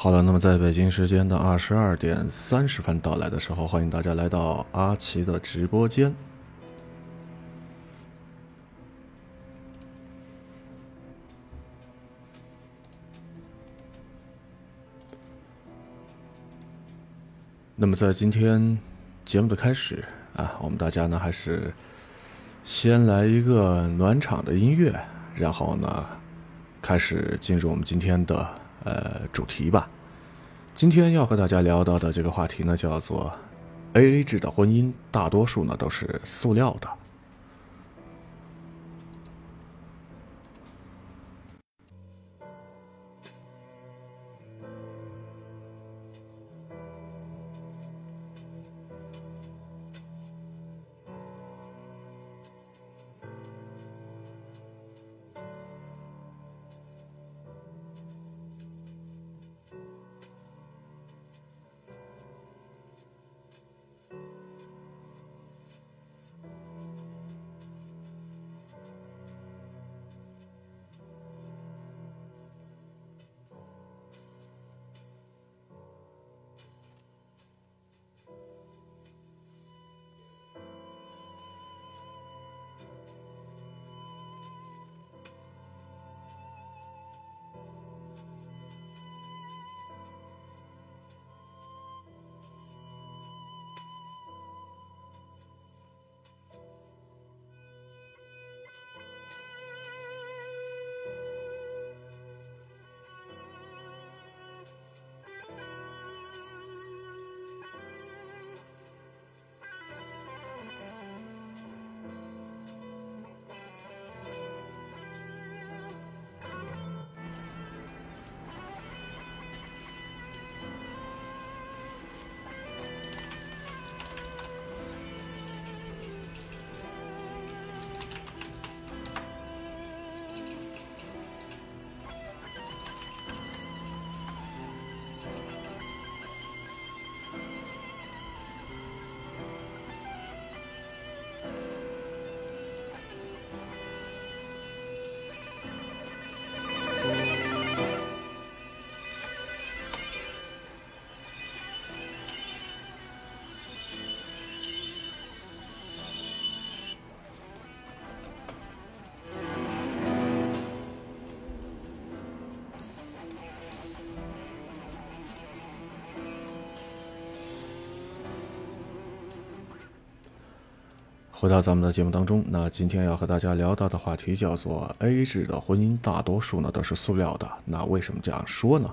好了，那么在北京时间的二十二点三十分到来的时候，欢迎大家来到阿奇的直播间。那么在今天节目的开始啊，我们大家呢还是先来一个暖场的音乐，然后呢开始进入我们今天的呃主题吧。今天要和大家聊到的这个话题呢，叫做 A A 制的婚姻，大多数呢都是塑料的。回到咱们的节目当中，那今天要和大家聊到的话题叫做 A 制的婚姻，大多数呢都是塑料的。那为什么这样说呢？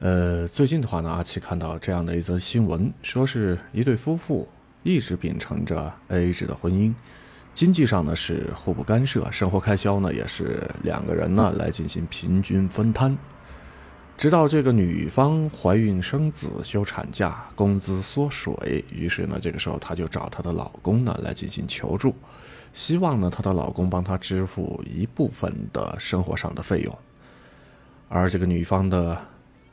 呃，最近的话呢，阿奇看到这样的一则新闻，说是一对夫妇一直秉承着 A 制的婚姻，经济上呢是互不干涉，生活开销呢也是两个人呢来进行平均分摊。直到这个女方怀孕生子休产假，工资缩水，于是呢，这个时候她就找她的老公呢来进行求助，希望呢她的老公帮她支付一部分的生活上的费用。而这个女方的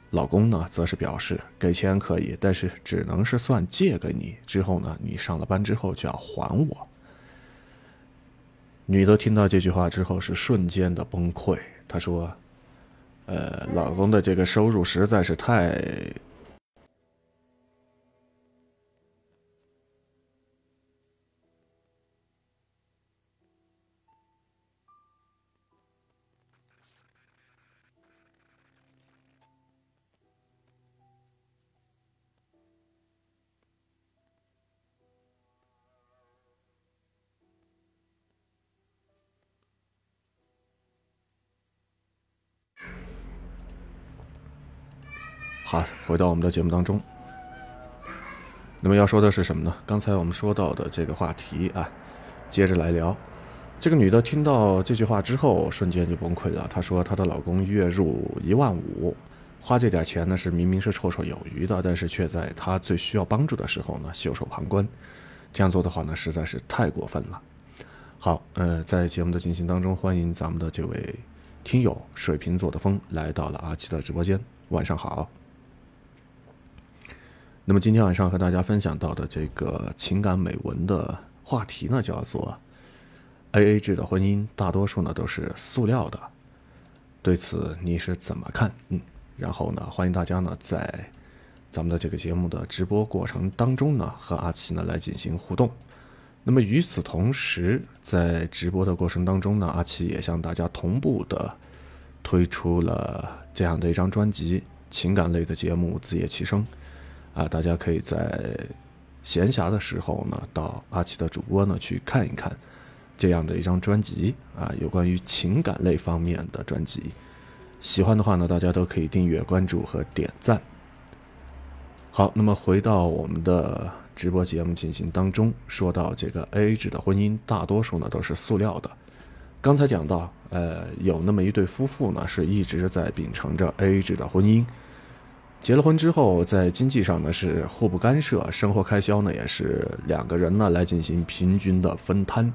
老公呢，则是表示给钱可以，但是只能是算借给你，之后呢，你上了班之后就要还我。女的听到这句话之后是瞬间的崩溃，她说。呃，老公的这个收入实在是太……回到我们的节目当中。那么要说的是什么呢？刚才我们说到的这个话题啊，接着来聊。这个女的听到这句话之后，瞬间就崩溃了。她说她的老公月入一万五，花这点钱呢是明明是绰绰有余的，但是却在她最需要帮助的时候呢袖手旁观。这样做的话呢，实在是太过分了。好，呃，在节目的进行当中，欢迎咱们的这位听友水瓶座的风来到了阿七的直播间。晚上好。那么今天晚上和大家分享到的这个情感美文的话题呢，叫做 “A A 制的婚姻，大多数呢都是塑料的”。对此你是怎么看？嗯，然后呢，欢迎大家呢在咱们的这个节目的直播过程当中呢，和阿奇呢来进行互动。那么与此同时，在直播的过程当中呢，阿奇也向大家同步的推出了这样的一张专辑，情感类的节目《自夜其声》啊，大家可以在闲暇的时候呢，到阿奇的主播呢去看一看这样的一张专辑啊，有关于情感类方面的专辑。喜欢的话呢，大家都可以订阅、关注和点赞。好，那么回到我们的。直播节目进行当中，说到这个 AA 制的婚姻，大多数呢都是塑料的。刚才讲到，呃，有那么一对夫妇呢，是一直在秉承着 AA 制的婚姻。结了婚之后，在经济上呢是互不干涉，生活开销呢也是两个人呢来进行平均的分摊。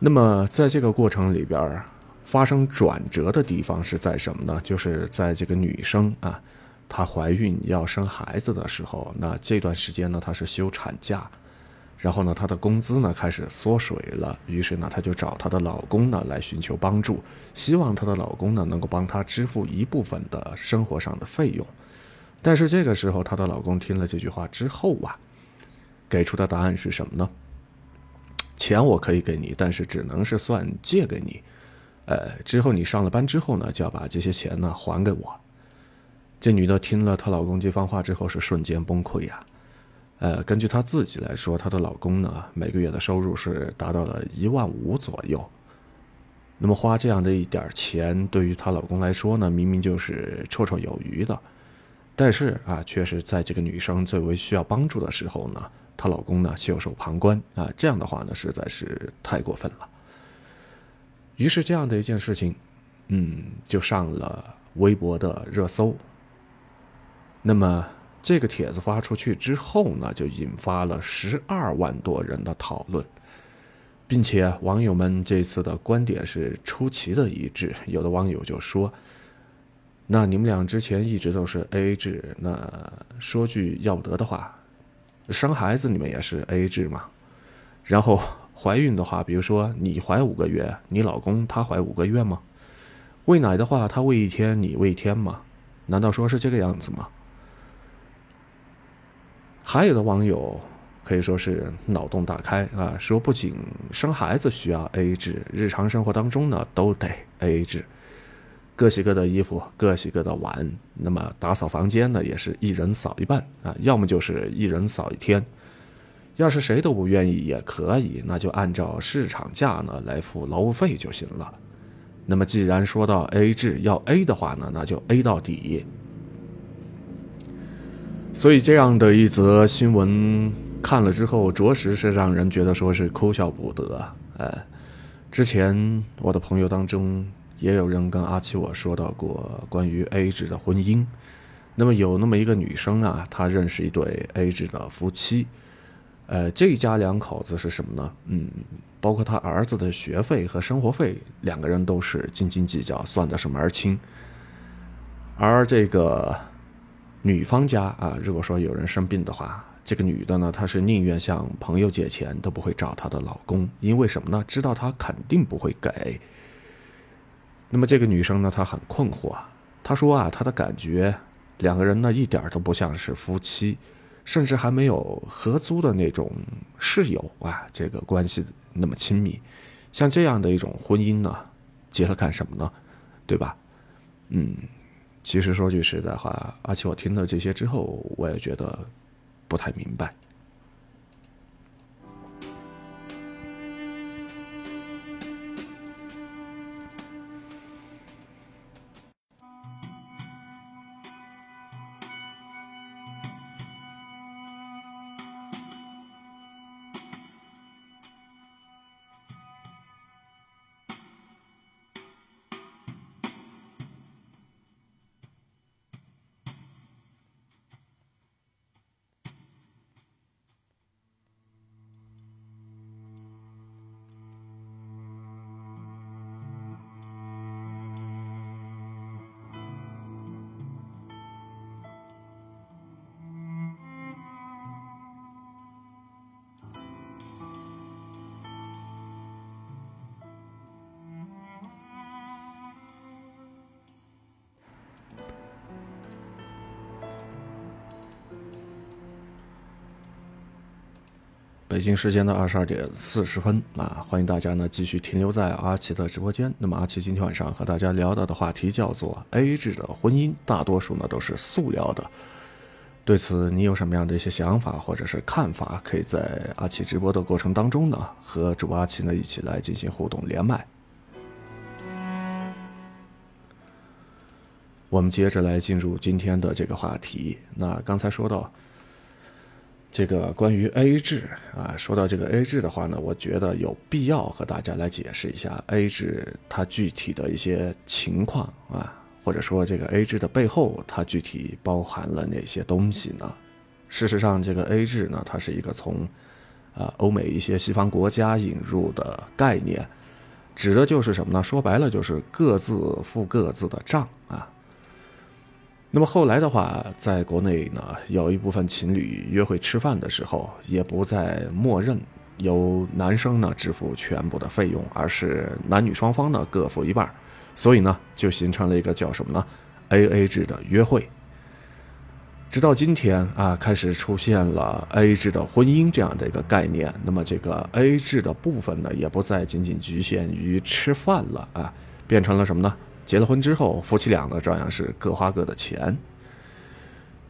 那么在这个过程里边，发生转折的地方是在什么呢？就是在这个女生啊。她怀孕要生孩子的时候，那这段时间呢，她是休产假，然后呢，她的工资呢开始缩水了，于是呢，她就找她的老公呢来寻求帮助，希望她的老公呢能够帮她支付一部分的生活上的费用。但是这个时候，她的老公听了这句话之后啊，给出的答案是什么呢？钱我可以给你，但是只能是算借给你，呃，之后你上了班之后呢，就要把这些钱呢还给我。这女的听了她老公这番话之后，是瞬间崩溃呀。呃，根据她自己来说，她的老公呢每个月的收入是达到了一万五左右。那么花这样的一点钱，对于她老公来说呢，明明就是绰绰有余的。但是啊，却是在这个女生最为需要帮助的时候呢，她老公呢袖手旁观啊，这样的话呢，实在是太过分了。于是这样的一件事情，嗯，就上了微博的热搜。那么这个帖子发出去之后呢，就引发了十二万多人的讨论，并且网友们这次的观点是出奇的一致。有的网友就说：“那你们俩之前一直都是 AA 制，那说句要不得的话，生孩子你们也是 AA 制嘛？然后怀孕的话，比如说你怀五个月，你老公他怀五个月吗？喂奶的话，他喂一天，你喂一天吗？难道说是这个样子吗？”还有的网友可以说是脑洞大开啊，说不仅生孩子需要 AA 制，日常生活当中呢都得 AA 制，各洗各的衣服，各洗各的碗，那么打扫房间呢也是一人扫一半啊，要么就是一人扫一天，要是谁都不愿意也可以，那就按照市场价呢来付劳务费就行了。那么既然说到 AA 制要 A 的话呢，那就 A 到底。所以这样的一则新闻看了之后，着实是让人觉得说是哭笑不得。哎，之前我的朋友当中也有人跟阿七我说到过关于 A 制的婚姻。那么有那么一个女生啊，她认识一对 A 制的夫妻。呃，这家两口子是什么呢？嗯，包括他儿子的学费和生活费，两个人都是斤斤计较，算的是门儿清。而这个。女方家啊，如果说有人生病的话，这个女的呢，她是宁愿向朋友借钱，都不会找她的老公，因为什么呢？知道他肯定不会给。那么这个女生呢，她很困惑，她说啊，她的感觉，两个人呢一点都不像是夫妻，甚至还没有合租的那种室友啊，这个关系那么亲密。像这样的一种婚姻呢，结了干什么呢？对吧？嗯。其实说句实在话，而且我听了这些之后，我也觉得不太明白。北京时间的二十二点四十分啊，欢迎大家呢继续停留在阿奇的直播间。那么阿奇今天晚上和大家聊到的话题叫做 AA 制的婚姻，大多数呢都是塑料的。对此你有什么样的一些想法或者是看法？可以在阿奇直播的过程当中呢，和主播阿奇呢一起来进行互动连麦。我们接着来进入今天的这个话题。那刚才说到这个关于 A 制啊，说到这个 A 制的话呢，我觉得有必要和大家来解释一下 A 制它具体的一些情况啊，或者说这个 A 制的背后它具体包含了哪些东西呢？事实上，这个 A 制呢，它是一个从啊欧美一些西方国家引入的概念，指的就是什么呢？说白了就是各自付各自的账啊。那么后来的话，在国内呢，有一部分情侣约会吃饭的时候，也不再默认由男生呢支付全部的费用，而是男女双方呢各付一半，所以呢就形成了一个叫什么呢？A A 制的约会。直到今天啊，开始出现了 A A 制的婚姻这样的一个概念。那么这个 A A 制的部分呢，也不再仅仅局限于吃饭了啊，变成了什么呢？结了婚之后，夫妻俩呢照样是各花各的钱。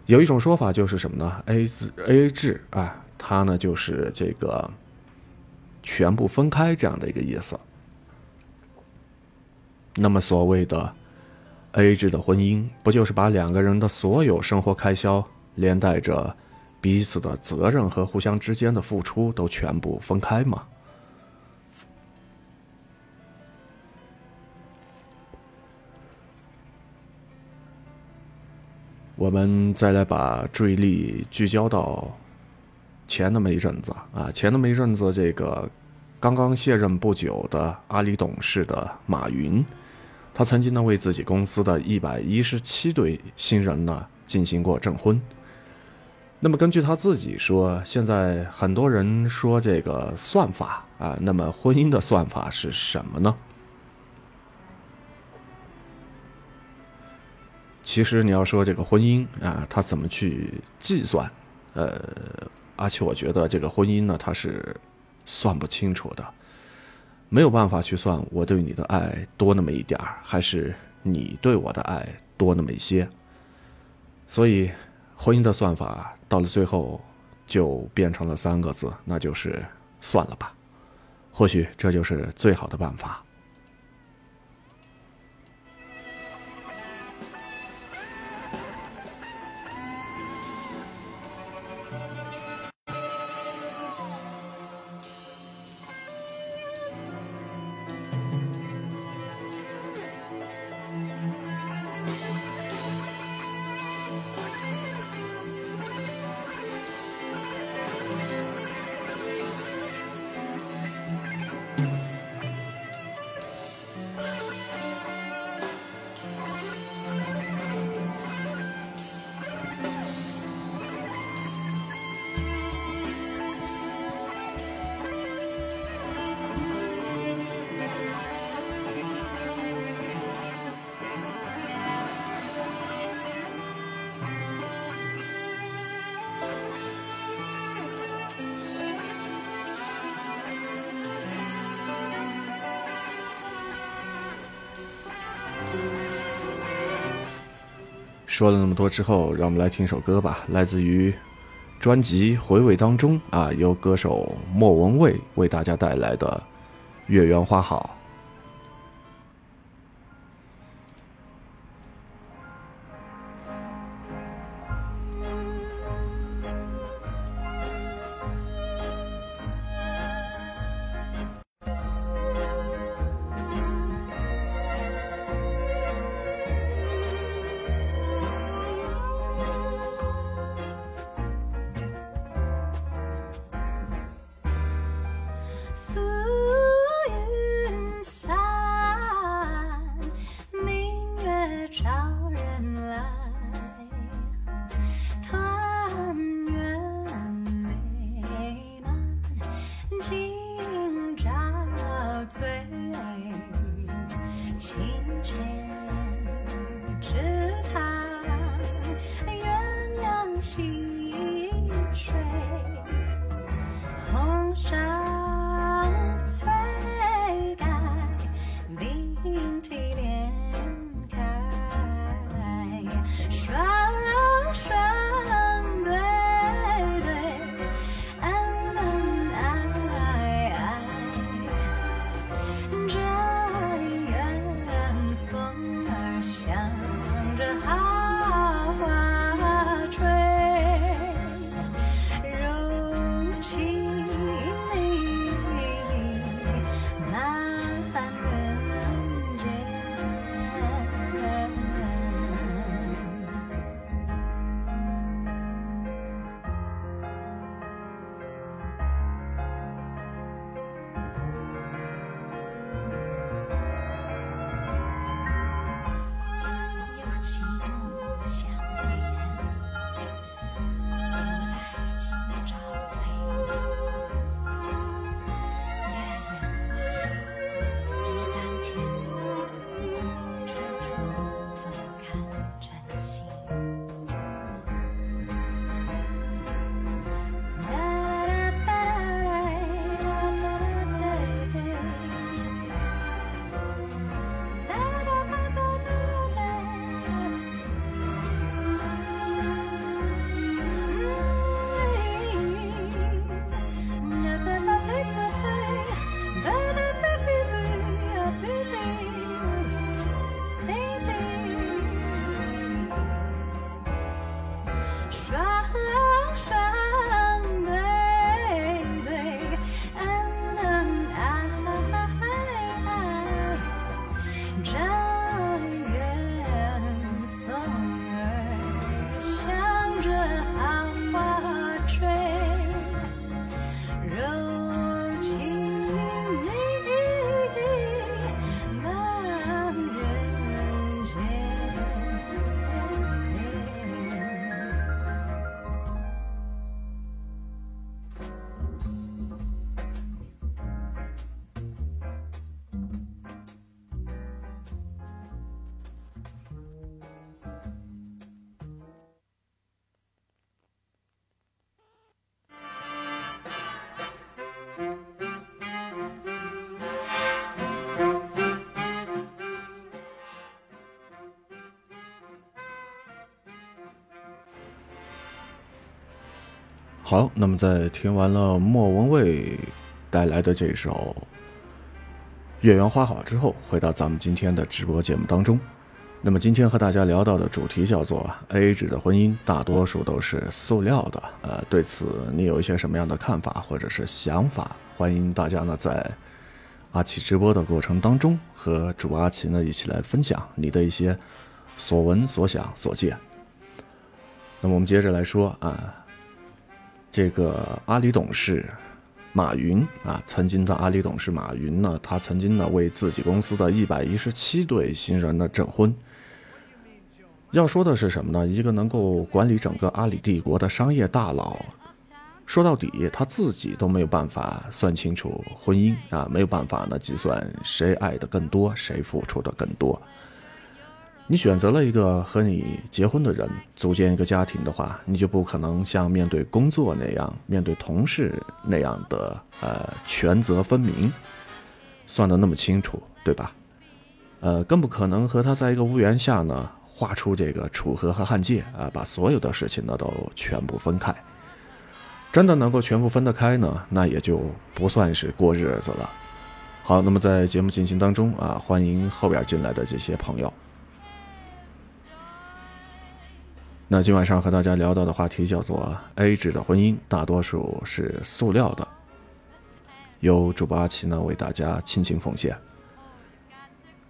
有一种说法就是什么呢？A 字 A 制啊，它呢就是这个全部分开这样的一个意思。那么所谓的 A 制的婚姻，不就是把两个人的所有生活开销，连带着彼此的责任和互相之间的付出，都全部分开吗？我们再来把注意力聚焦到前那么一阵子啊，前那么一阵子，这个刚刚卸任不久的阿里董事的马云，他曾经呢为自己公司的一百一十七对新人呢进行过证婚。那么根据他自己说，现在很多人说这个算法啊，那么婚姻的算法是什么呢？其实你要说这个婚姻啊，它怎么去计算？呃，而且我觉得这个婚姻呢，它是算不清楚的，没有办法去算我对你的爱多那么一点儿，还是你对我的爱多那么一些。所以，婚姻的算法到了最后就变成了三个字，那就是算了吧。或许这就是最好的办法。说了那么多之后，让我们来听首歌吧，来自于专辑《回味》当中啊，由歌手莫文蔚为大家带来的《月圆花好》。好，那么在听完了莫文蔚带来的这首《月圆花好》之后，回到咱们今天的直播节目当中。那么今天和大家聊到的主题叫做 “AA 制的婚姻大多数都是塑料的”。呃，对此你有一些什么样的看法或者是想法？欢迎大家呢在阿奇直播的过程当中和主阿奇呢一起来分享你的一些所闻所想所见。那么我们接着来说啊。这个阿里董事马云啊，曾经的阿里董事马云呢，他曾经呢为自己公司的一百一十七对新人呢证婚。要说的是什么呢？一个能够管理整个阿里帝国的商业大佬，说到底他自己都没有办法算清楚婚姻啊，没有办法呢计算谁爱的更多，谁付出的更多。你选择了一个和你结婚的人，组建一个家庭的话，你就不可能像面对工作那样，面对同事那样的呃权责分明，算得那么清楚，对吧？呃，更不可能和他在一个屋檐下呢，画出这个楚河和汉界啊，把所有的事情呢都全部分开。真的能够全部分得开呢，那也就不算是过日子了。好，那么在节目进行当中啊，欢迎后边进来的这些朋友。那今晚上和大家聊到的话题叫做 “A 制的婚姻大多数是塑料的”，由主播阿奇呢为大家倾情奉献。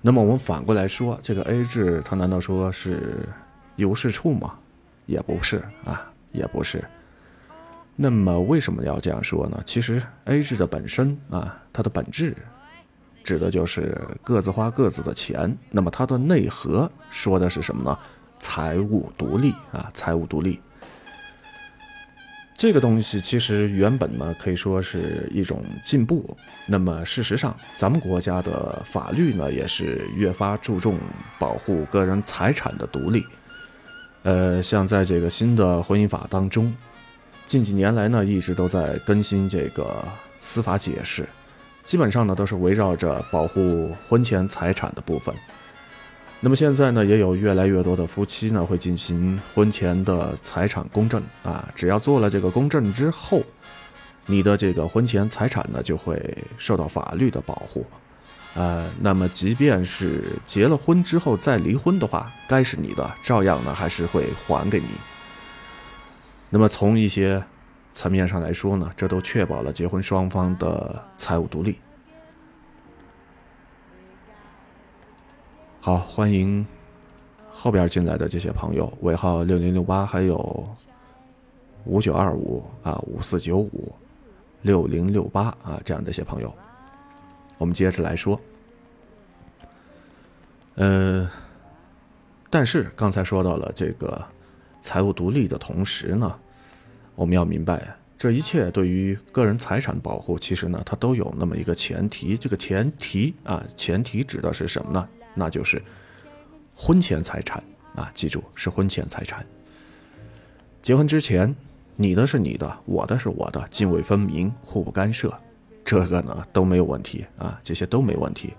那么我们反过来说，这个 A 制它难道说是一无是处吗？也不是啊，也不是。那么为什么要这样说呢？其实 A 制的本身啊，它的本质指的就是各自花各自的钱。那么它的内核说的是什么呢？财务独立啊，财务独立，这个东西其实原本呢可以说是一种进步。那么事实上，咱们国家的法律呢也是越发注重保护个人财产的独立。呃，像在这个新的婚姻法当中，近几年来呢一直都在更新这个司法解释，基本上呢都是围绕着保护婚前财产的部分。那么现在呢，也有越来越多的夫妻呢会进行婚前的财产公证啊，只要做了这个公证之后，你的这个婚前财产呢就会受到法律的保护，呃，那么即便是结了婚之后再离婚的话，该是你的照样呢还是会还给你。那么从一些层面上来说呢，这都确保了结婚双方的财务独立。好，欢迎后边进来的这些朋友，尾号六零六八，还有五九二五啊，五四九五六零六八啊，这样的一些朋友，我们接着来说。呃，但是刚才说到了这个财务独立的同时呢，我们要明白，这一切对于个人财产保护，其实呢，它都有那么一个前提。这个前提啊，前提指的是什么呢？那就是婚前财产啊，记住是婚前财产。结婚之前，你的是你的，我的是我的，泾渭分明，互不干涉，这个呢都没有问题啊，这些都没问题。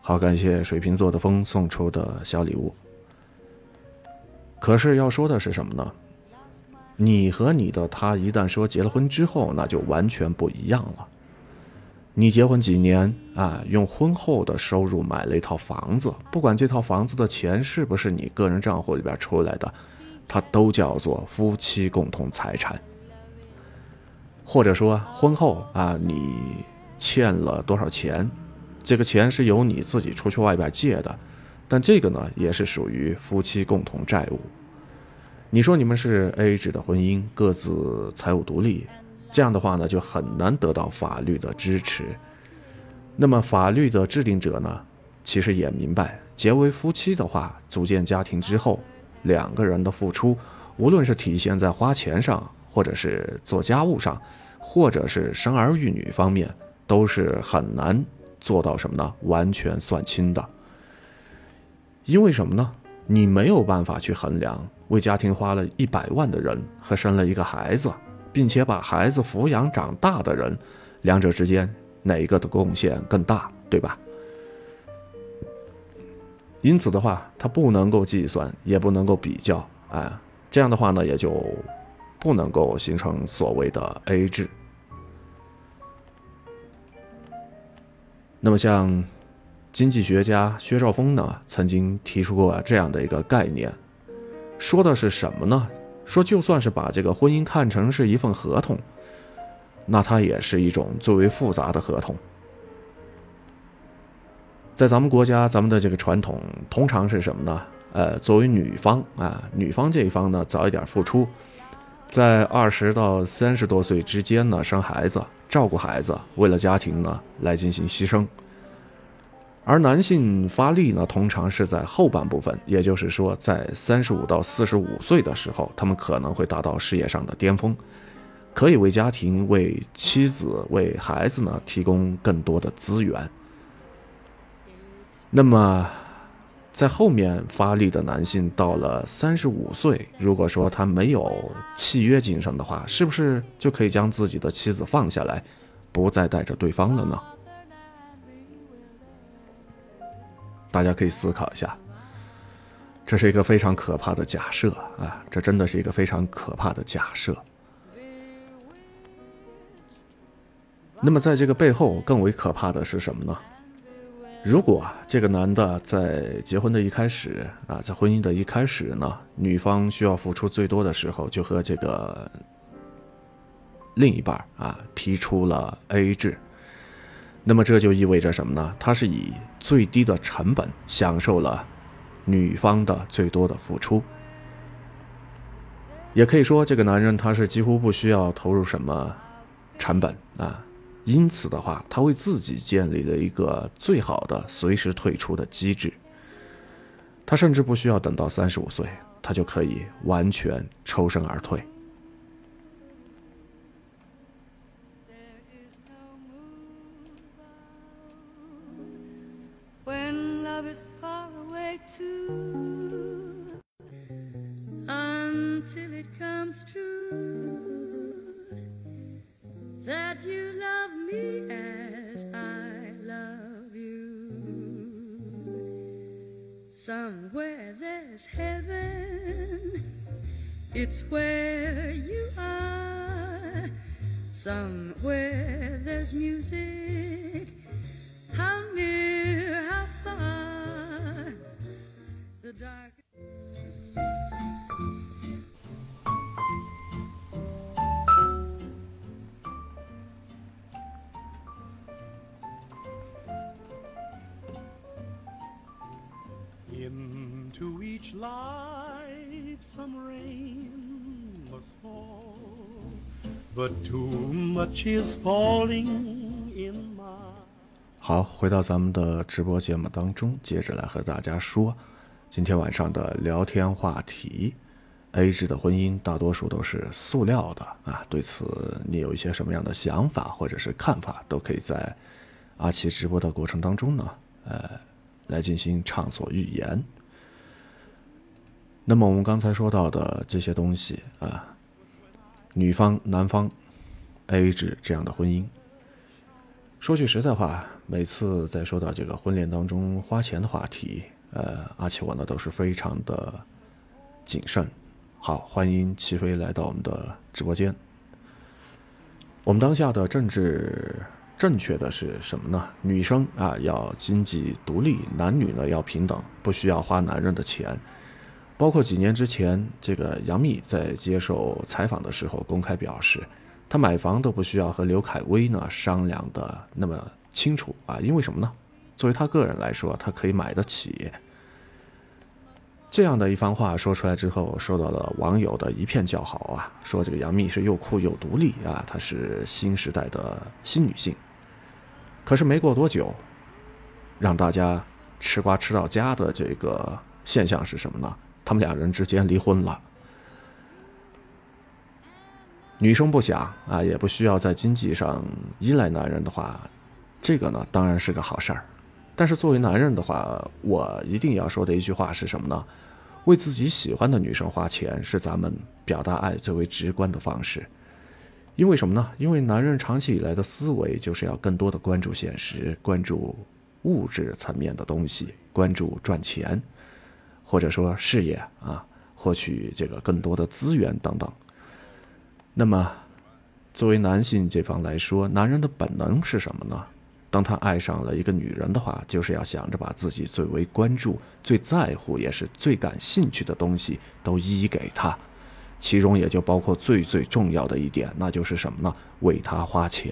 好，感谢水瓶座的风送出的小礼物。可是要说的是什么呢？你和你的他一旦说结了婚之后，那就完全不一样了。你结婚几年啊？用婚后的收入买了一套房子，不管这套房子的钱是不是你个人账户里边出来的，它都叫做夫妻共同财产。或者说婚后啊，你欠了多少钱，这个钱是由你自己出去外边借的，但这个呢也是属于夫妻共同债务。你说你们是 A 制的婚姻，各自财务独立。这样的话呢，就很难得到法律的支持。那么，法律的制定者呢，其实也明白，结为夫妻的话，组建家庭之后，两个人的付出，无论是体现在花钱上，或者是做家务上，或者是生儿育女方面，都是很难做到什么呢？完全算清的。因为什么呢？你没有办法去衡量为家庭花了一百万的人和生了一个孩子。并且把孩子抚养长大的人，两者之间哪一个的贡献更大，对吧？因此的话，它不能够计算，也不能够比较，哎，这样的话呢，也就不能够形成所谓的 A 制。那么，像经济学家薛兆丰呢，曾经提出过这样的一个概念，说的是什么呢？说就算是把这个婚姻看成是一份合同，那它也是一种最为复杂的合同。在咱们国家，咱们的这个传统通常是什么呢？呃，作为女方啊，女方这一方呢，早一点付出，在二十到三十多岁之间呢，生孩子。照顾孩子，为了家庭呢来进行牺牲。而男性发力呢，通常是在后半部分，也就是说，在三十五到四十五岁的时候，他们可能会达到事业上的巅峰，可以为家庭、为妻子、为孩子呢提供更多的资源。那么。在后面发力的男性到了三十五岁，如果说他没有契约精神的话，是不是就可以将自己的妻子放下来，不再带着对方了呢？大家可以思考一下，这是一个非常可怕的假设啊！这真的是一个非常可怕的假设。那么，在这个背后更为可怕的是什么呢？如果这个男的在结婚的一开始啊，在婚姻的一开始呢，女方需要付出最多的时候，就和这个另一半啊提出了 AA 制，那么这就意味着什么呢？他是以最低的成本享受了女方的最多的付出，也可以说这个男人他是几乎不需要投入什么成本啊。因此的话，他为自己建立了一个最好的随时退出的机制。他甚至不需要等到三十五岁，他就可以完全抽身而退。Somewhere there's heaven, it's where you are. Somewhere there's music, how near, how far. The dark. Life's some rain was fall but too much is falling in my 好，回到咱们的直播节目当中，接着来和大家说今天晚上的聊天话题：A 制的婚姻大多数都是塑料的啊。对此，你有一些什么样的想法或者是看法，都可以在阿奇直播的过程当中呢，呃，来进行畅所欲言。那么我们刚才说到的这些东西啊，女方、男方 A 制这样的婚姻，说句实在话，每次在说到这个婚恋当中花钱的话题，呃，阿奇我呢都是非常的谨慎。好，欢迎齐飞来到我们的直播间。我们当下的政治正确的是什么呢？女生啊要经济独立，男女呢要平等，不需要花男人的钱。包括几年之前，这个杨幂在接受采访的时候公开表示，她买房都不需要和刘恺威呢商量的那么清楚啊，因为什么呢？作为她个人来说，她可以买得起。这样的一番话说出来之后，受到了网友的一片叫好啊，说这个杨幂是又酷又独立啊，她是新时代的新女性。可是没过多久，让大家吃瓜吃到家的这个现象是什么呢？他们两人之间离婚了，女生不想啊，也不需要在经济上依赖男人的话，这个呢当然是个好事儿。但是作为男人的话，我一定要说的一句话是什么呢？为自己喜欢的女生花钱是咱们表达爱最为直观的方式。因为什么呢？因为男人长期以来的思维就是要更多的关注现实，关注物质层面的东西，关注赚钱。或者说事业啊，获取这个更多的资源等等，那么，作为男性这方来说，男人的本能是什么呢？当他爱上了一个女人的话，就是要想着把自己最为关注、最在乎，也是最感兴趣的东西都依给她，其中也就包括最最重要的一点，那就是什么呢？为她花钱。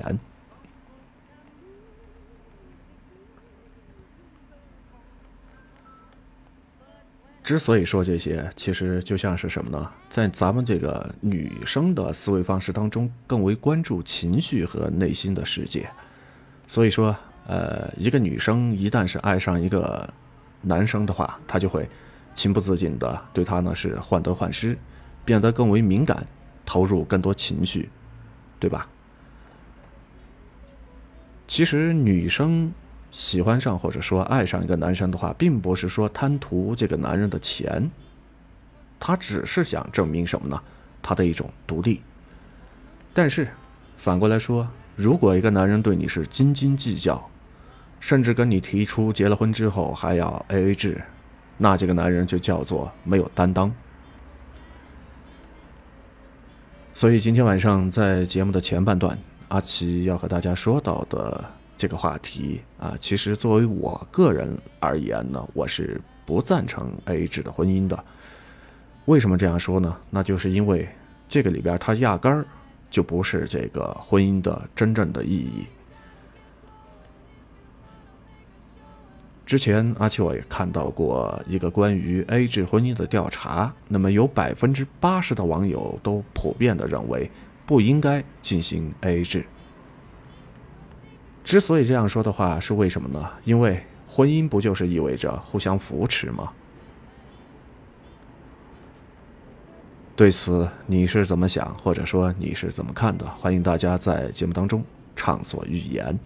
之所以说这些，其实就像是什么呢？在咱们这个女生的思维方式当中，更为关注情绪和内心的世界。所以说，呃，一个女生一旦是爱上一个男生的话，她就会情不自禁的对他呢是患得患失，变得更为敏感，投入更多情绪，对吧？其实女生喜欢上或者说爱上一个男生的话，并不是说贪图这个男人的钱，他只是想证明什么呢？他的一种独立。但是反过来说。如果一个男人对你是斤斤计较，甚至跟你提出结了婚之后还要 A A 制，那这个男人就叫做没有担当。所以今天晚上在节目的前半段，阿奇要和大家说到的这个话题啊，其实作为我个人而言呢，我是不赞成 A A 制的婚姻的。为什么这样说呢？那就是因为这个里边它压根儿。就不是这个婚姻的真正的意义。之前阿七我也看到过一个关于 A 制婚姻的调查，那么有百分之八十的网友都普遍的认为不应该进行 A 制。之所以这样说的话，是为什么呢？因为婚姻不就是意味着互相扶持吗？对此你是怎么想，或者说你是怎么看的？欢迎大家在节目当中畅所欲言。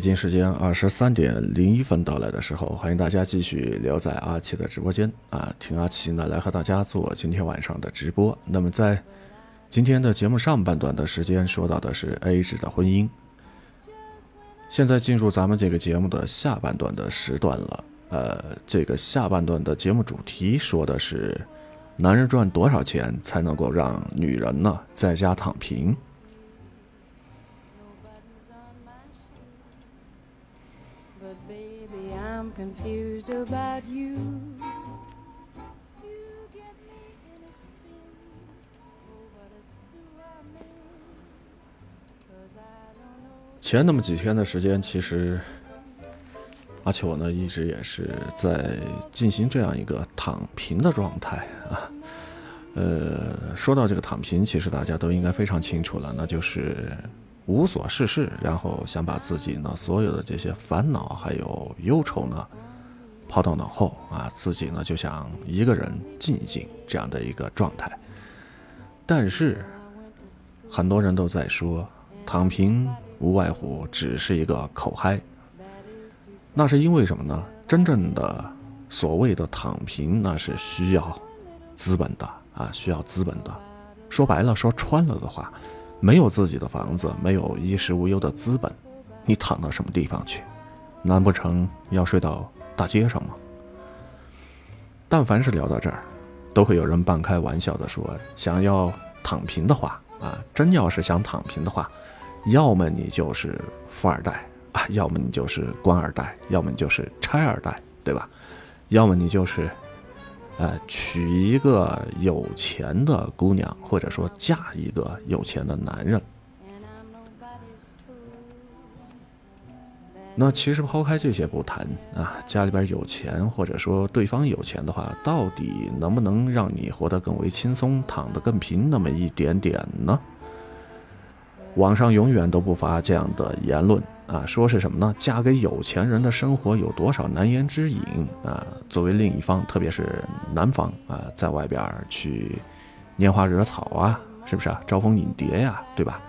北京时间二十三点零一分到来的时候，欢迎大家继续留在阿奇的直播间啊，听阿奇呢来和大家做今天晚上的直播。那么在今天的节目上半段的时间，说到的是 A 制的婚姻。现在进入咱们这个节目的下半段的时段了，呃，这个下半段的节目主题说的是，男人赚多少钱才能够让女人呢在家躺平？Confused about you. You get me in a state 前那么几天的时间其实而且我呢一直也是在进行这样一个躺平的状态啊。呃说到这个躺平其实大家都应该非常清楚了那就是 无所事事，然后想把自己呢所有的这些烦恼还有忧愁呢抛到脑后啊，自己呢就想一个人静一静这样的一个状态。但是很多人都在说躺平。无外乎只是一个口嗨，那是因为什么呢？真正的所谓的躺平，那是需要资本的啊，需要资本的。说白了，说穿了的话，没有自己的房子，没有衣食无忧的资本，你躺到什么地方去？难不成要睡到大街上吗？但凡是聊到这儿，都会有人半开玩笑的说：“想要躺平的话啊，真要是想躺平的话，要么你就是富二代啊，要么你就是官二代，要么你就是拆二代，对吧？要么你就是……”呃，娶一个有钱的姑娘，或者说嫁一个有钱的男人。那其实抛开这些不谈啊，家里边有钱，或者说对方有钱的话，到底能不能让你活得更为轻松，躺得更平那么一点点呢？网上永远都不乏这样的言论。啊，说是什么呢？嫁给有钱人的生活有多少难言之隐啊？作为另一方，特别是男方啊，在外边去拈花惹草啊，是不是啊？招蜂引蝶呀，对吧？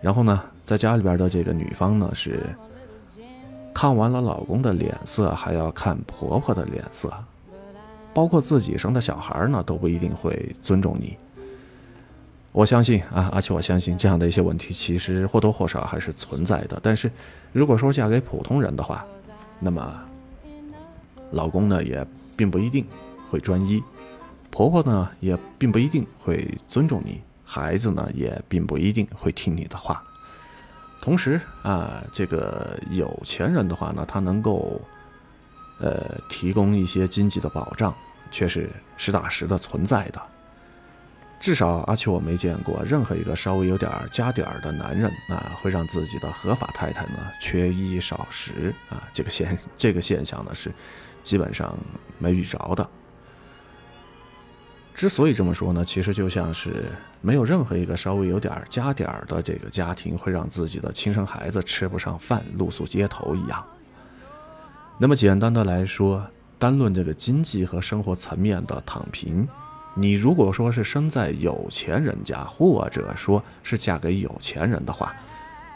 然后呢，在家里边的这个女方呢，是看完了老公的脸色，还要看婆婆的脸色，包括自己生的小孩呢，都不一定会尊重你。我相信啊，而且我相信这样的一些问题其实或多或少还是存在的。但是，如果说嫁给普通人的话，那么老公呢也并不一定会专一，婆婆呢也并不一定会尊重你，孩子呢也并不一定会听你的话。同时啊，这个有钱人的话呢，他能够呃提供一些经济的保障，却是实打实的存在的。至少阿秋我没见过任何一个稍微有点家底儿的男人啊，会让自己的合法太太呢缺衣少食啊。这个现这个现象呢是基本上没遇着的。之所以这么说呢，其实就像是没有任何一个稍微有点家底儿的这个家庭会让自己的亲生孩子吃不上饭、露宿街头一样。那么简单的来说，单论这个经济和生活层面的躺平。你如果说是生在有钱人家，或者说是嫁给有钱人的话，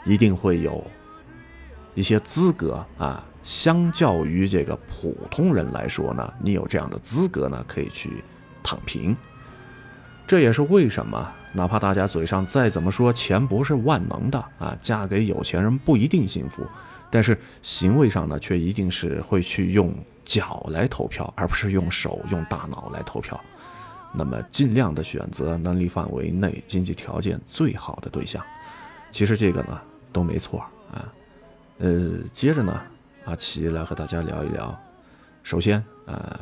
一定会有一些资格啊。相较于这个普通人来说呢，你有这样的资格呢，可以去躺平。这也是为什么，哪怕大家嘴上再怎么说钱不是万能的啊，嫁给有钱人不一定幸福，但是行为上呢，却一定是会去用脚来投票，而不是用手用大脑来投票。那么尽量的选择能力范围内、经济条件最好的对象，其实这个呢都没错啊。呃，接着呢，阿奇来和大家聊一聊。首先，呃，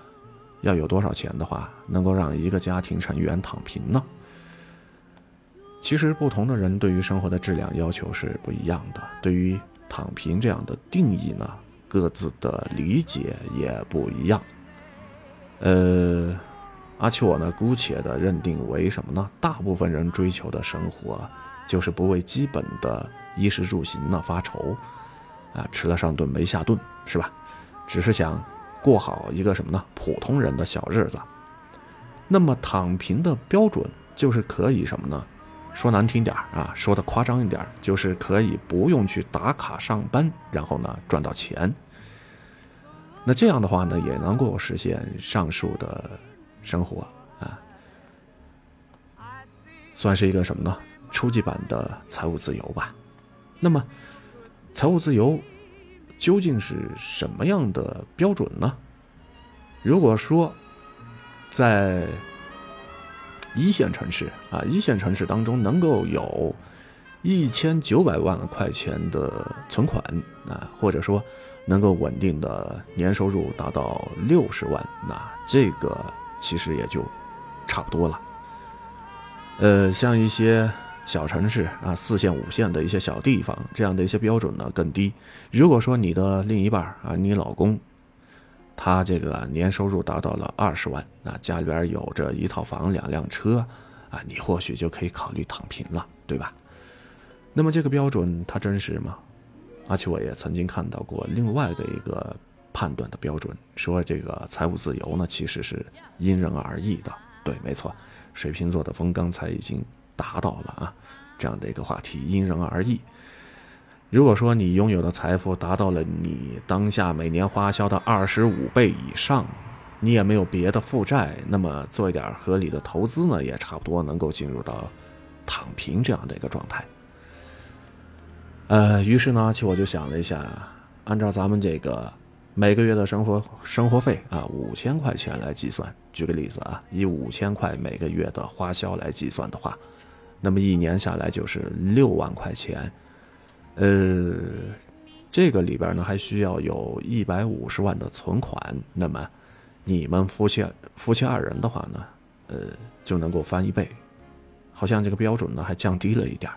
要有多少钱的话，能够让一个家庭成员躺平呢？其实不同的人对于生活的质量要求是不一样的，对于躺平这样的定义呢，各自的理解也不一样。呃。阿奇我呢，姑且的认定为什么呢？大部分人追求的生活，就是不为基本的衣食住行呢发愁，啊，吃了上顿没下顿，是吧？只是想过好一个什么呢？普通人的小日子。那么躺平的标准就是可以什么呢？说难听点啊，说的夸张一点，就是可以不用去打卡上班，然后呢赚到钱。那这样的话呢，也能够实现上述的。生活啊，算是一个什么呢？初级版的财务自由吧。那么，财务自由究竟是什么样的标准呢？如果说在一线城市啊，一线城市当中能够有一千九百万块钱的存款啊，或者说能够稳定的年收入达到六十万，那这个。其实也就差不多了。呃，像一些小城市啊，四线、五线的一些小地方，这样的一些标准呢更低。如果说你的另一半啊，你老公，他这个年收入达到了二十万，啊，家里边有着一套房、两辆车，啊，你或许就可以考虑躺平了，对吧？那么这个标准它真实吗？而且我也曾经看到过另外的一个。判断的标准说，这个财务自由呢，其实是因人而异的。对，没错，水瓶座的风刚才已经达到了啊，这样的一个话题，因人而异。如果说你拥有的财富达到了你当下每年花销的二十五倍以上，你也没有别的负债，那么做一点合理的投资呢，也差不多能够进入到躺平这样的一个状态。呃，于是呢，其实我就想了一下，按照咱们这个每个月的生活生活费啊，五千块钱来计算，举个例子啊，以五千块每个月的花销来计算的话，那么一年下来就是六万块钱。呃，这个里边呢还需要有一百五十万的存款。那么，你们夫妻夫妻二人的话呢，呃，就能够翻一倍。好像这个标准呢还降低了一点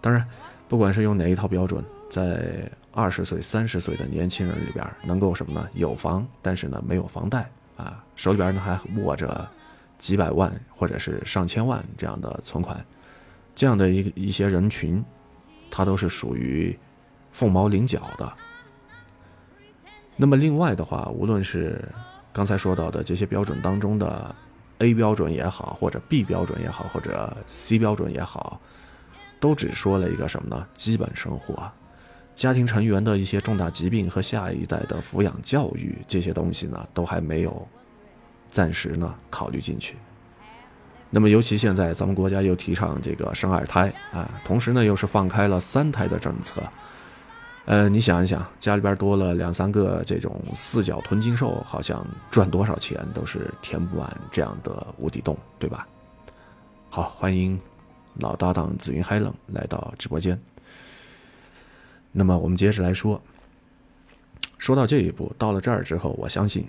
当然，不管是用哪一套标准，在二十岁、三十岁的年轻人里边，能够什么呢？有房，但是呢没有房贷啊，手里边呢还握着几百万或者是上千万这样的存款，这样的一一些人群。他都是属于凤毛麟角的。那么另外的话，无论是刚才说到的这些标准当中的 A 标准也好，或者 B 标准也好，或者 C 标准也好，都只说了一个什么呢？基本生活，家庭成员的一些重大疾病和下一代的抚养教育这些东西呢，都还没有暂时呢考虑进去。那么，尤其现在咱们国家又提倡这个生二胎啊，同时呢又是放开了三胎的政策，呃，你想一想，家里边多了两三个这种四脚吞金兽，好像赚多少钱都是填不完这样的无底洞，对吧？好，欢迎老搭档紫云海冷来到直播间。那么我们接着来说，说到这一步，到了这儿之后，我相信。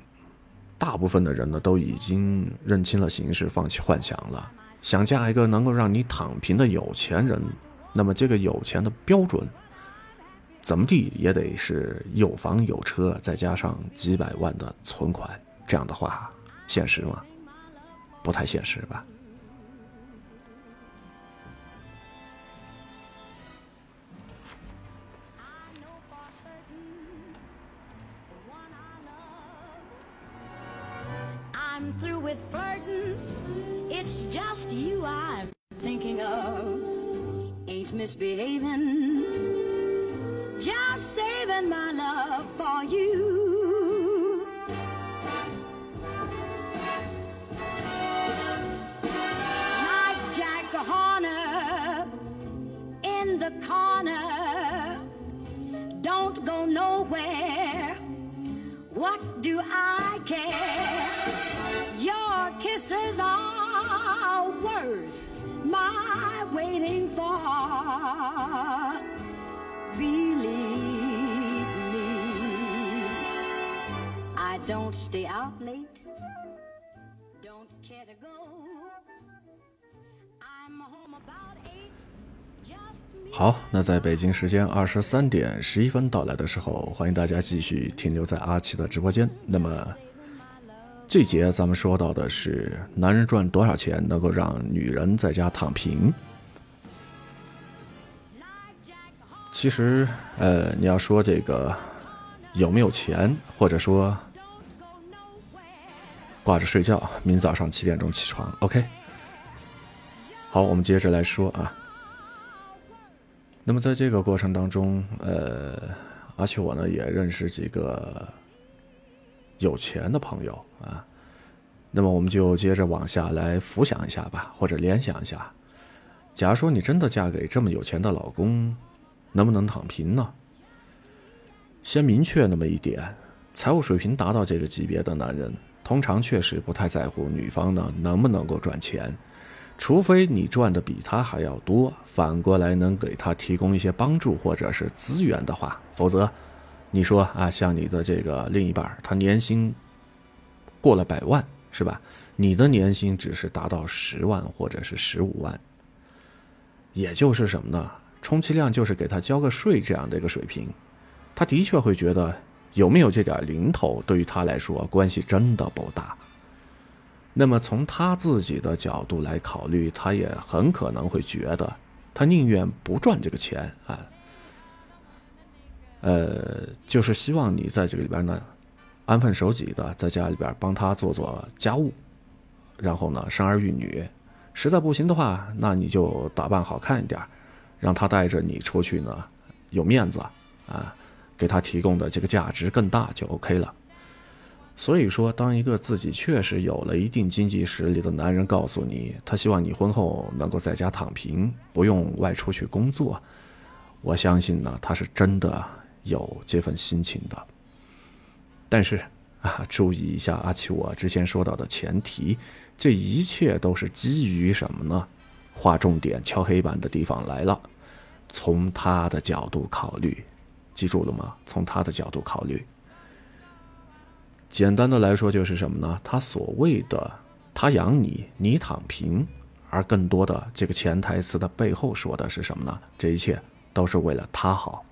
大部分的人呢，都已经认清了形势，放弃幻想了。想嫁一个能够让你躺平的有钱人，那么这个有钱的标准，怎么地也得是有房有车，再加上几百万的存款。这样的话，现实吗？不太现实吧。With flirting. It's just you I'm thinking of. Ain't misbehaving. Just saving my love for you. Like Jack Horner in the corner. Don't go nowhere. What do I care? Your kisses are worth my waiting for. Believe me, I don't stay out late, don't care to go. I'm home about eight. 好，那在北京时间二十三点十一分到来的时候，欢迎大家继续停留在阿奇的直播间。那么。这节咱们说到的是男人赚多少钱能够让女人在家躺平。其实，呃，你要说这个有没有钱，或者说挂着睡觉，明早上七点钟起床，OK。好，我们接着来说啊。那么在这个过程当中，呃，而且我呢也认识几个。有钱的朋友啊，那么我们就接着往下来浮想一下吧，或者联想一下，假如说你真的嫁给这么有钱的老公，能不能躺平呢？先明确那么一点，财务水平达到这个级别的男人，通常确实不太在乎女方呢能不能够赚钱，除非你赚的比他还要多，反过来能给他提供一些帮助或者是资源的话，否则。你说啊，像你的这个另一半，他年薪过了百万，是吧？你的年薪只是达到十万或者是十五万，也就是什么呢？充其量就是给他交个税这样的一个水平，他的确会觉得有没有这点零头，对于他来说关系真的不大。那么从他自己的角度来考虑，他也很可能会觉得，他宁愿不赚这个钱啊。呃，就是希望你在这个里边呢，安分守己的在家里边帮他做做家务，然后呢生儿育女，实在不行的话，那你就打扮好看一点，让他带着你出去呢，有面子啊，给他提供的这个价值更大就 OK 了。所以说，当一个自己确实有了一定经济实力的男人告诉你，他希望你婚后能够在家躺平，不用外出去工作，我相信呢，他是真的有这份心情的。但是啊，注意一下阿奇我之前说到的前提，这一切都是基于什么呢？划重点、敲黑板的地方来了，从他的角度考虑，记住了吗？从他的角度考虑。简单的来说就是什么呢？他所谓的“他养你，你躺平”，而更多的这个潜台词的背后说的是什么呢？这一切都是为了他好。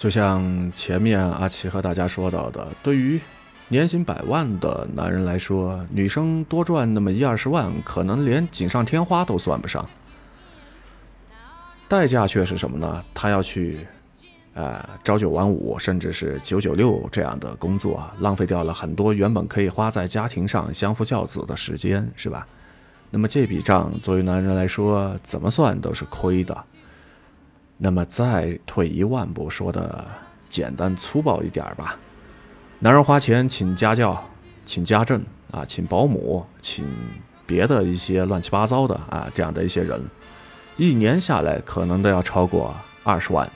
就像前面阿奇和大家说到的，对于年薪百万的男人来说，女生多赚那么一二十万，可能连锦上添花都算不上。代价却是什么呢？他要去，呃，朝九晚五，甚至是九九六这样的工作，浪费掉了很多原本可以花在家庭上相夫教子的时间，是吧？那么这笔账作为男人来说，怎么算都是亏的。那么再退一万步说的简单粗暴一点吧，男人花钱请家教、请家政啊，请保姆、请别的一些乱七八糟的啊，这样的一些人，一年下来可能都要超过二十万。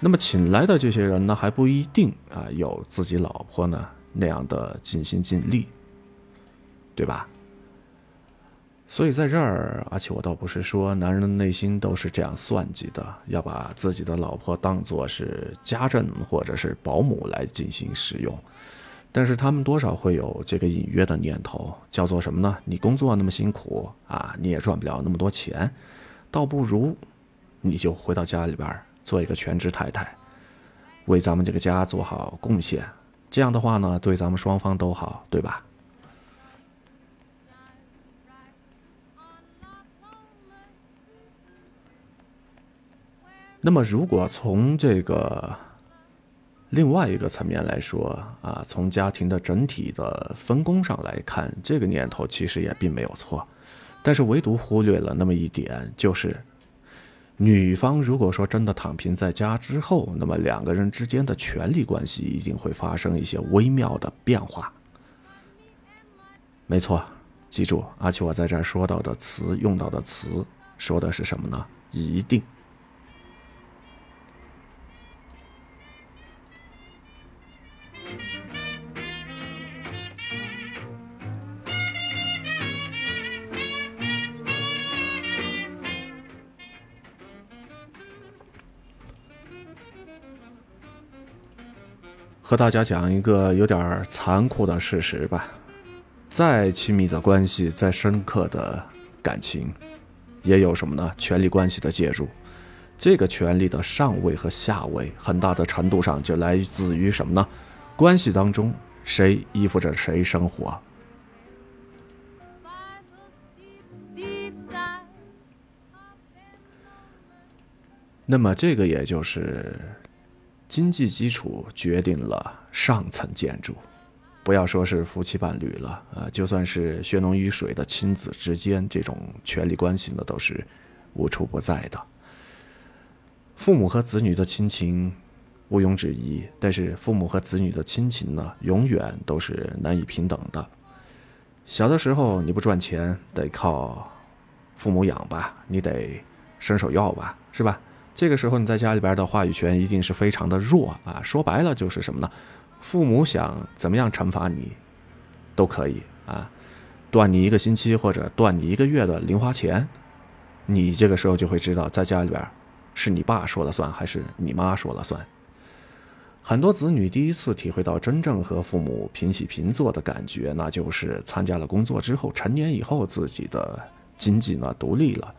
那么请来的这些人呢，还不一定啊有自己老婆呢那样的尽心尽力，对吧？所以在这儿，而且我倒不是说男人的内心都是这样算计的，要把自己的老婆当做是家政或者是保姆来进行使用，但是他们多少会有这个隐约的念头，叫做什么呢？你工作那么辛苦啊，你也赚不了那么多钱，倒不如你就回到家里边做一个全职太太，为咱们这个家做好贡献，这样的话呢，对咱们双方都好，对吧？那么，如果从这个另外一个层面来说啊，从家庭的整体的分工上来看，这个念头其实也并没有错，但是唯独忽略了那么一点，就是女方如果说真的躺平在家之后，那么两个人之间的权力关系一定会发生一些微妙的变化。没错，记住，而且我在这儿说到的词，用到的词，说的是什么呢？一定。和大家讲一个有点残酷的事实吧，再亲密的关系，再深刻的感情，也有什么呢？权力关系的介入。这个权力的上位和下位，很大的程度上就来自于什么呢？关系当中谁依附着谁生活。那么这个也就是。经济基础决定了上层建筑，不要说是夫妻伴侣了啊，就算是血浓于水的亲子之间，这种权力关系呢，都是无处不在的。父母和子女的亲情毋庸置疑，但是父母和子女的亲情呢，永远都是难以平等的。小的时候你不赚钱，得靠父母养吧，你得伸手要吧，是吧？这个时候你在家里边的话语权一定是非常的弱啊！说白了就是什么呢？父母想怎么样惩罚你，都可以啊，断你一个星期或者断你一个月的零花钱，你这个时候就会知道在家里边是你爸说了算还是你妈说了算。很多子女第一次体会到真正和父母平起平坐的感觉，那就是参加了工作之后，成年以后自己的经济呢独立了。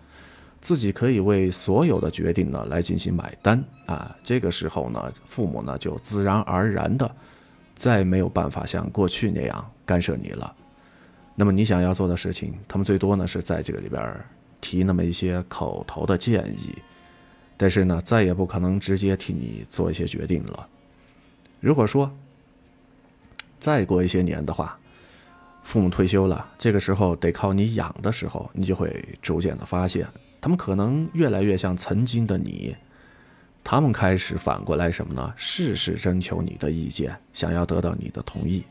自己可以为所有的决定呢来进行买单啊，这个时候呢，父母呢就自然而然的，再没有办法像过去那样干涉你了。那么你想要做的事情，他们最多呢是在这个里边提那么一些口头的建议，但是呢，再也不可能直接替你做一些决定了。如果说再过一些年的话，父母退休了，这个时候得靠你养的时候，你就会逐渐的发现，他们可能越来越像曾经的你，他们开始反过来什么呢？事事征求你的意见，想要得到你的同意。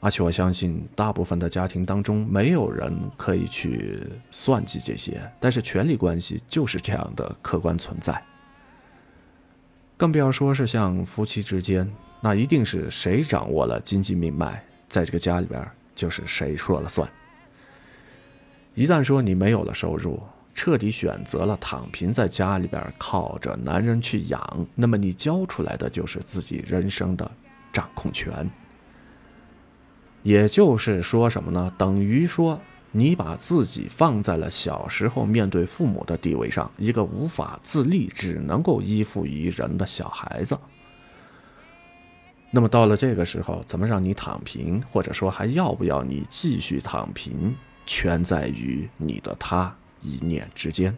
而且我相信，大部分的家庭当中，没有人可以去算计这些，但是权力关系就是这样的客观存在。更不要说是像夫妻之间。那一定是谁掌握了经济命脉，在这个家里边就是谁说了算。一旦说你没有了收入，彻底选择了躺平在家里边靠着男人去养，那么你交出来的就是自己人生的掌控权。也就是说什么呢？等于说你把自己放在了小时候面对父母的地位上，一个无法自立、只能够依附于人的小孩子。那么到了这个时候，怎么让你躺平，或者说还要不要你继续躺平，全在于你的他一念之间。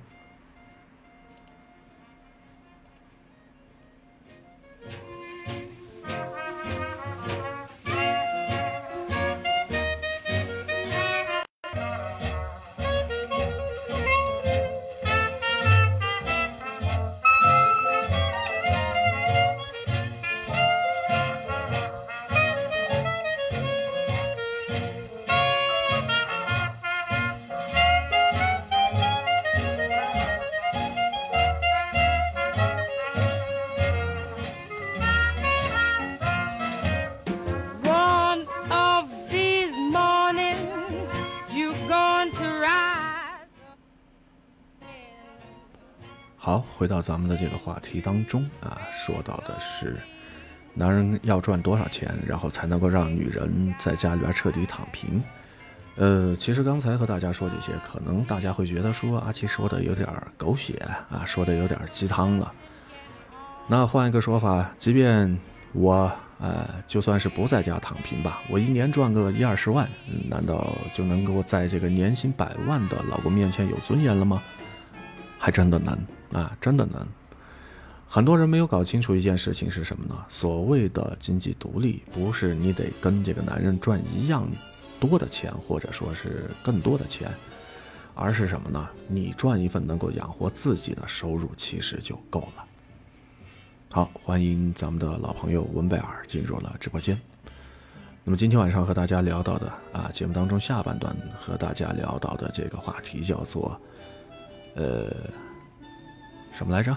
回到咱们的这个话题当中啊，说到的是，男人要赚多少钱，然后才能够让女人在家里边彻底躺平。呃，其实刚才和大家说这些，可能大家会觉得说阿奇说的有点狗血啊，说的有点鸡汤了。那换一个说法，即便我呃就算是不在家躺平吧，我一年赚个一二十万，难道就能够在这个年薪百万的老公面前有尊严了吗？还真的难。啊，真的难。很多人没有搞清楚一件事情是什么呢？所谓的经济独立，不是你得跟这个男人赚一样多的钱，或者说是更多的钱，而是什么呢？你赚一份能够养活自己的收入，其实就够了。好，欢迎咱们的老朋友文贝尔进入了直播间。那么今天晚上和大家聊到的啊，节目当中下半段和大家聊到的这个话题叫做，呃。什么来着？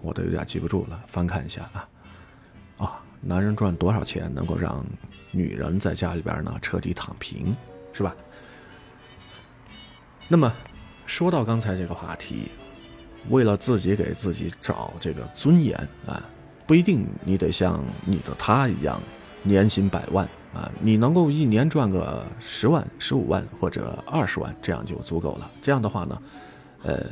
我都有点记不住了，翻看一下啊。啊，男人赚多少钱能够让女人在家里边呢彻底躺平，是吧？那么说到刚才这个话题，为了自己给自己找这个尊严啊，不一定你得像你的他一样年薪百万啊，你能够一年赚个十万、十五万或者二十万，这样就足够了。这样的话呢，呃。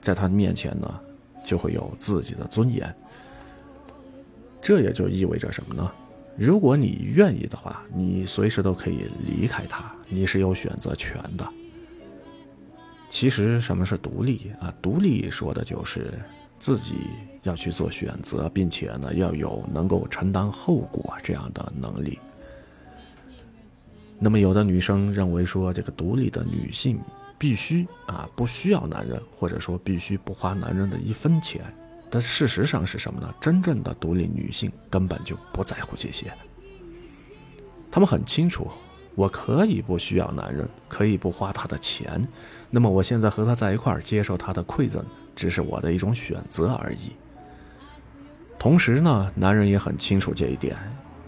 在他面前呢，就会有自己的尊严。这也就意味着什么呢？如果你愿意的话，你随时都可以离开他，你是有选择权的。其实什么是独立啊？独立说的就是自己要去做选择，并且呢要有能够承担后果这样的能力。那么有的女生认为说，这个独立的女性。必须啊，不需要男人，或者说必须不花男人的一分钱。但事实上是什么呢？真正的独立女性根本就不在乎这些。她们很清楚，我可以不需要男人，可以不花他的钱。那么我现在和他在一块儿，接受他的馈赠，只是我的一种选择而已。同时呢，男人也很清楚这一点，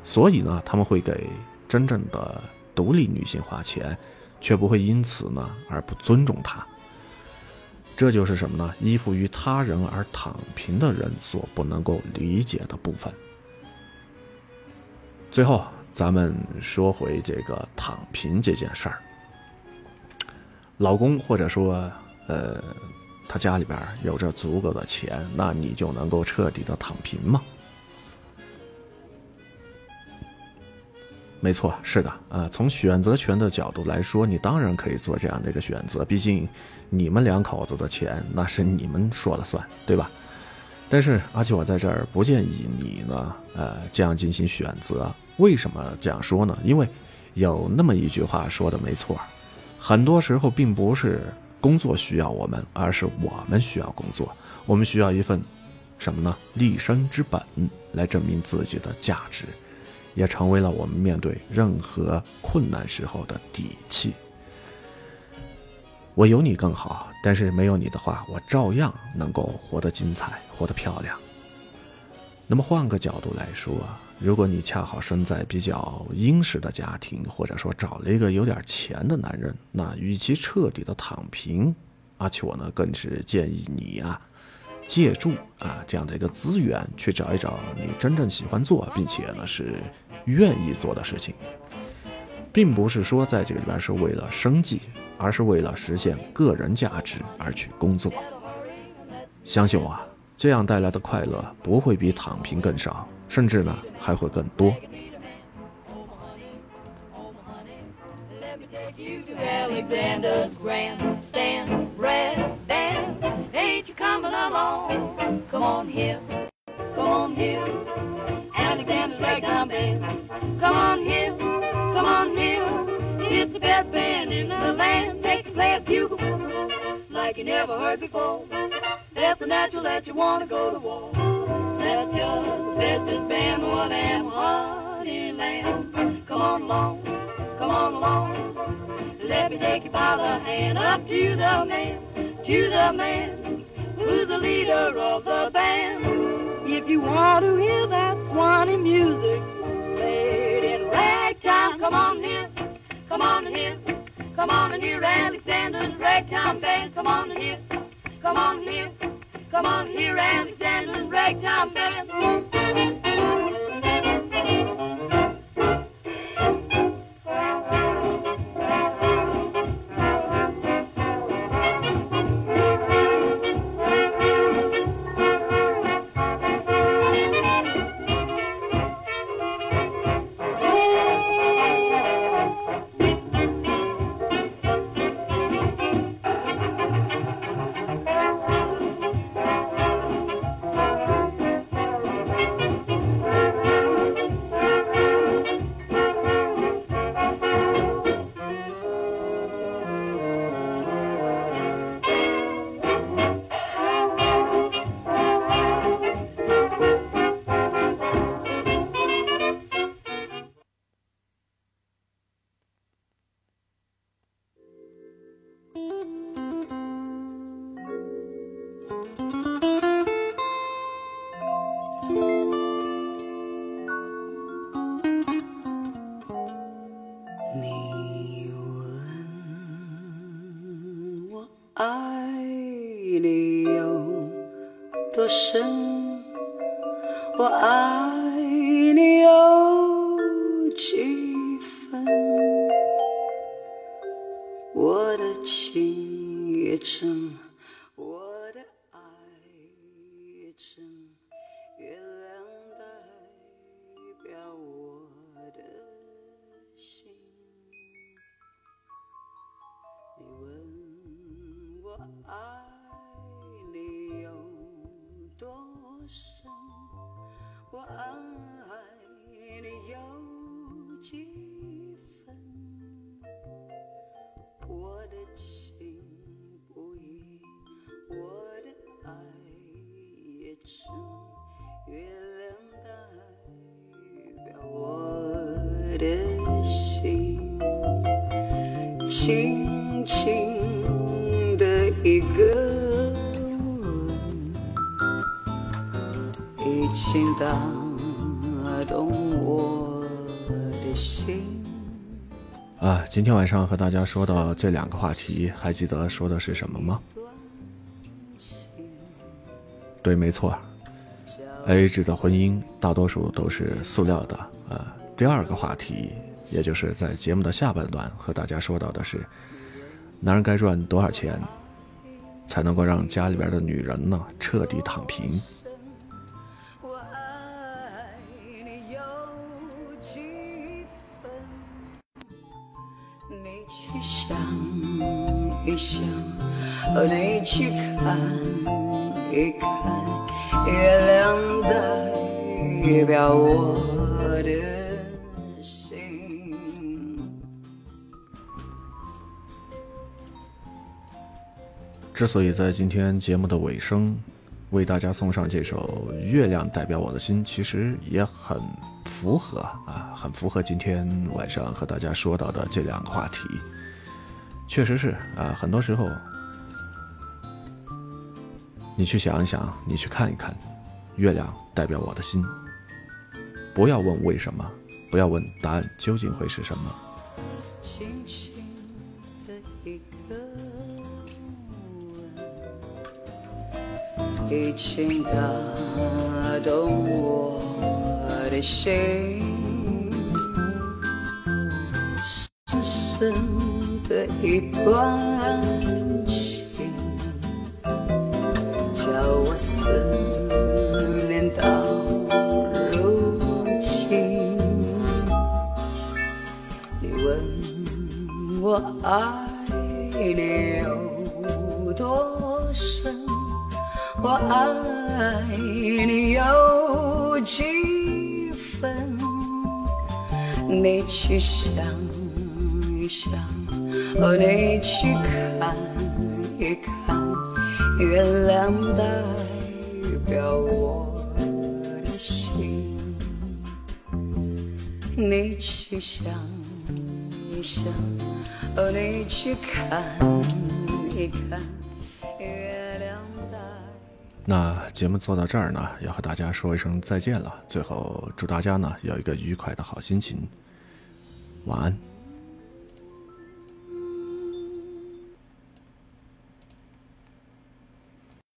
所以呢，他们会给真正的独立女性花钱。却不会因此呢而不尊重他。这就是什么呢？依附于他人而躺平的人所不能够理解的部分。最后，咱们说回这个躺平这件事儿。老公或者说呃，他家里边有着足够的钱，那你就能够彻底的躺平吗？没错，是的，啊，从选择权的角度来说，你当然可以做这样的一个选择，毕竟你们两口子的钱那是你们说了算，对吧？但是，而且我在这儿不建议你呢，呃，这样进行选择。为什么这样说呢？因为有那么一句话说的没错，很多时候并不是工作需要我们，而是我们需要工作。我们需要一份什么呢？立身之本，来证明自己的价值。也成为了我们面对任何困难时候的底气。我有你更好，但是没有你的话，我照样能够活得精彩，活得漂亮。那么换个角度来说，如果你恰好生在比较殷实的家庭，或者说找了一个有点钱的男人，那与其彻底的躺平，而且我呢更是建议你啊。借助啊这样的一个资源，去找一找你真正喜欢做，并且呢是愿意做的事情，并不是说在这个里边是为了生计，而是为了实现个人价值而去工作。相信我，这样带来的快乐不会比躺平更少，甚至呢还会更多。Come on here, come on here, Alexander's ragtime band. Come on here, come on here, it's the best band in the land. They can play a bugle like you never heard before. That's the natural that you want to go to war. That's just the bestest band, one and honey land. Come on along, come on along. Let me take you by the hand up to the man, to the man who's the leader of the band. If you want to hear that Swanee music played in ragtime, come on here, come on here, come on and hear Alexander's ragtime band. Come on here, come on here, come on here, Alexander's ragtime band. 多深，我爱你有几分？我的情也真。今天晚上和大家说到这两个话题，还记得说的是什么吗？对，没错，A 制的婚姻大多数都是塑料的。呃，第二个话题。也就是在节目的下半段和大家说到的是，男人该赚多少钱，才能够让家里边的女人呢彻底躺平？去想一想，和你去看一看月亮代表我的心。之所以在今天节目的尾声。为大家送上这首《月亮代表我的心》，其实也很符合啊，很符合今天晚上和大家说到的这两个话题。确实是啊，很多时候你去想一想，你去看一看，月亮代表我的心。不要问为什么，不要问答案究竟会是什么。轻轻的一个，已经打动我的心，深深的一段情，叫我思念到如今。你问我爱你有多深，我爱你有几分？你去想一想，哦，你去看一看，月亮代表我的心。你去想一想，哦，你去看一看，月亮代。那节目做到这儿呢，要和大家说一声再见了。最后祝大家呢有一个愉快的好心情，晚安。